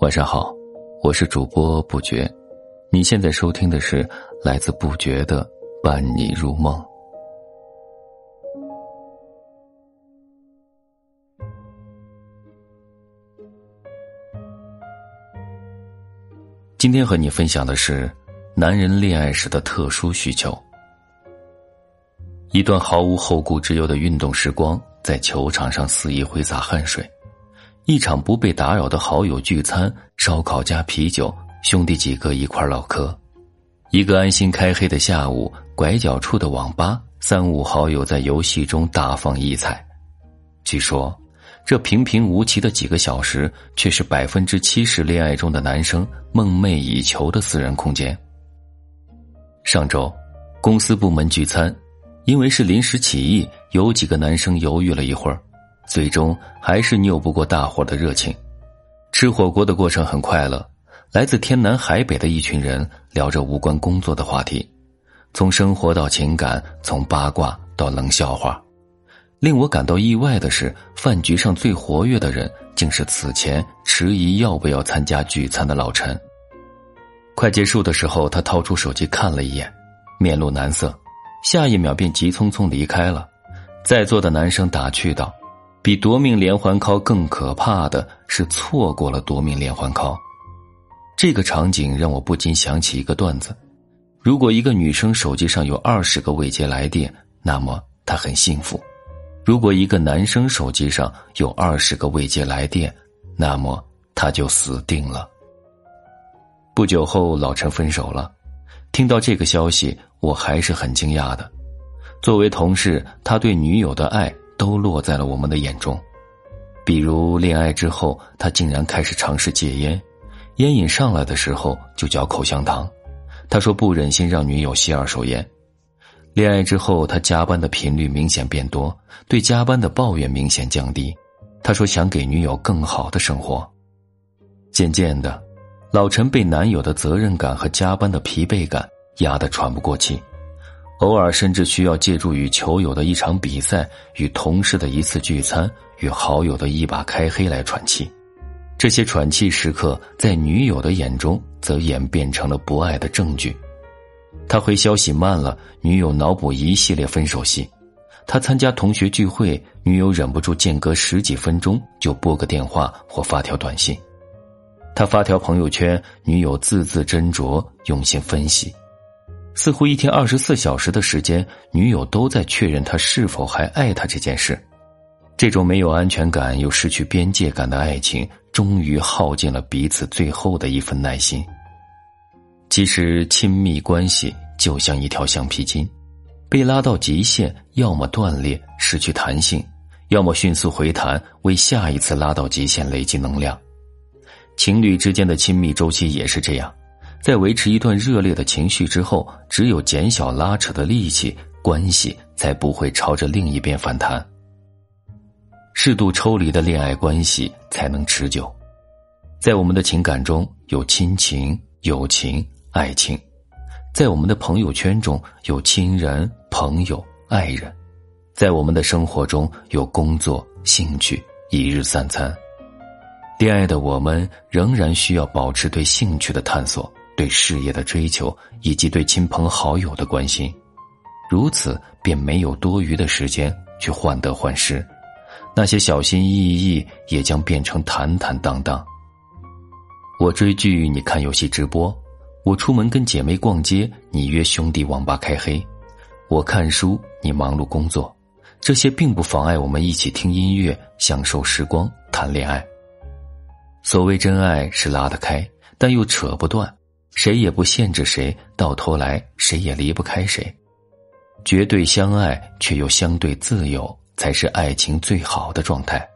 晚上好，我是主播不觉，你现在收听的是来自不觉的伴你入梦。今天和你分享的是男人恋爱时的特殊需求。一段毫无后顾之忧的运动时光，在球场上肆意挥洒汗水。一场不被打扰的好友聚餐，烧烤加啤酒，兄弟几个一块唠嗑。一个安心开黑的下午，拐角处的网吧，三五好友在游戏中大放异彩。据说，这平平无奇的几个小时，却是百分之七十恋爱中的男生梦寐以求的私人空间。上周，公司部门聚餐，因为是临时起意，有几个男生犹豫了一会儿。最终还是拗不过大伙的热情。吃火锅的过程很快乐，来自天南海北的一群人聊着无关工作的话题，从生活到情感，从八卦到冷笑话。令我感到意外的是，饭局上最活跃的人竟是此前迟疑要不要参加聚餐的老陈。快结束的时候，他掏出手机看了一眼，面露难色，下一秒便急匆匆离开了。在座的男生打趣道。比夺命连环 call 更可怕的是错过了夺命连环 call。这个场景让我不禁想起一个段子：如果一个女生手机上有二十个未接来电，那么她很幸福；如果一个男生手机上有二十个未接来电，那么他就死定了。不久后，老陈分手了。听到这个消息，我还是很惊讶的。作为同事，他对女友的爱。都落在了我们的眼中，比如恋爱之后，他竟然开始尝试戒烟，烟瘾上来的时候就嚼口香糖。他说不忍心让女友吸二手烟。恋爱之后，他加班的频率明显变多，对加班的抱怨明显降低。他说想给女友更好的生活。渐渐的，老陈被男友的责任感和加班的疲惫感压得喘不过气。偶尔甚至需要借助与球友的一场比赛、与同事的一次聚餐、与好友的一把开黑来喘气。这些喘气时刻，在女友的眼中则演变成了不爱的证据。他回消息慢了，女友脑补一系列分手戏；他参加同学聚会，女友忍不住间隔十几分钟就拨个电话或发条短信；他发条朋友圈，女友字字斟酌，用心分析。似乎一天二十四小时的时间，女友都在确认他是否还爱他这件事。这种没有安全感又失去边界感的爱情，终于耗尽了彼此最后的一份耐心。其实，亲密关系就像一条橡皮筋，被拉到极限，要么断裂失去弹性，要么迅速回弹，为下一次拉到极限累积能量。情侣之间的亲密周期也是这样。在维持一段热烈的情绪之后，只有减小拉扯的力气，关系才不会朝着另一边反弹。适度抽离的恋爱关系才能持久。在我们的情感中有亲情、友情、爱情；在我们的朋友圈中有亲人、朋友、爱人；在我们的生活中有工作、兴趣、一日三餐。恋爱的我们仍然需要保持对兴趣的探索。对事业的追求，以及对亲朋好友的关心，如此便没有多余的时间去患得患失，那些小心翼翼也将变成坦坦荡荡。我追剧，你看游戏直播；我出门跟姐妹逛街，你约兄弟网吧开黑；我看书，你忙碌工作。这些并不妨碍我们一起听音乐、享受时光、谈恋爱。所谓真爱是拉得开，但又扯不断。谁也不限制谁，到头来谁也离不开谁。绝对相爱却又相对自由，才是爱情最好的状态。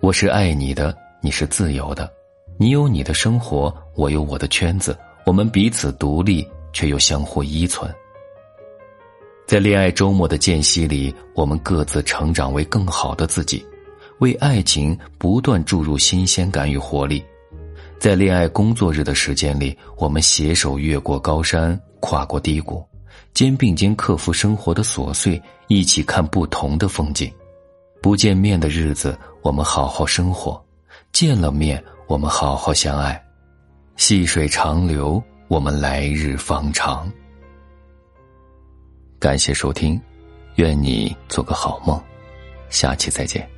我是爱你的，你是自由的，你有你的生活，我有我的圈子，我们彼此独立却又相互依存。在恋爱周末的间隙里，我们各自成长为更好的自己，为爱情不断注入新鲜感与活力。在恋爱工作日的时间里，我们携手越过高山，跨过低谷，肩并肩克服生活的琐碎，一起看不同的风景。不见面的日子，我们好好生活，见了面，我们好好相爱，细水长流，我们来日方长。感谢收听，愿你做个好梦，下期再见。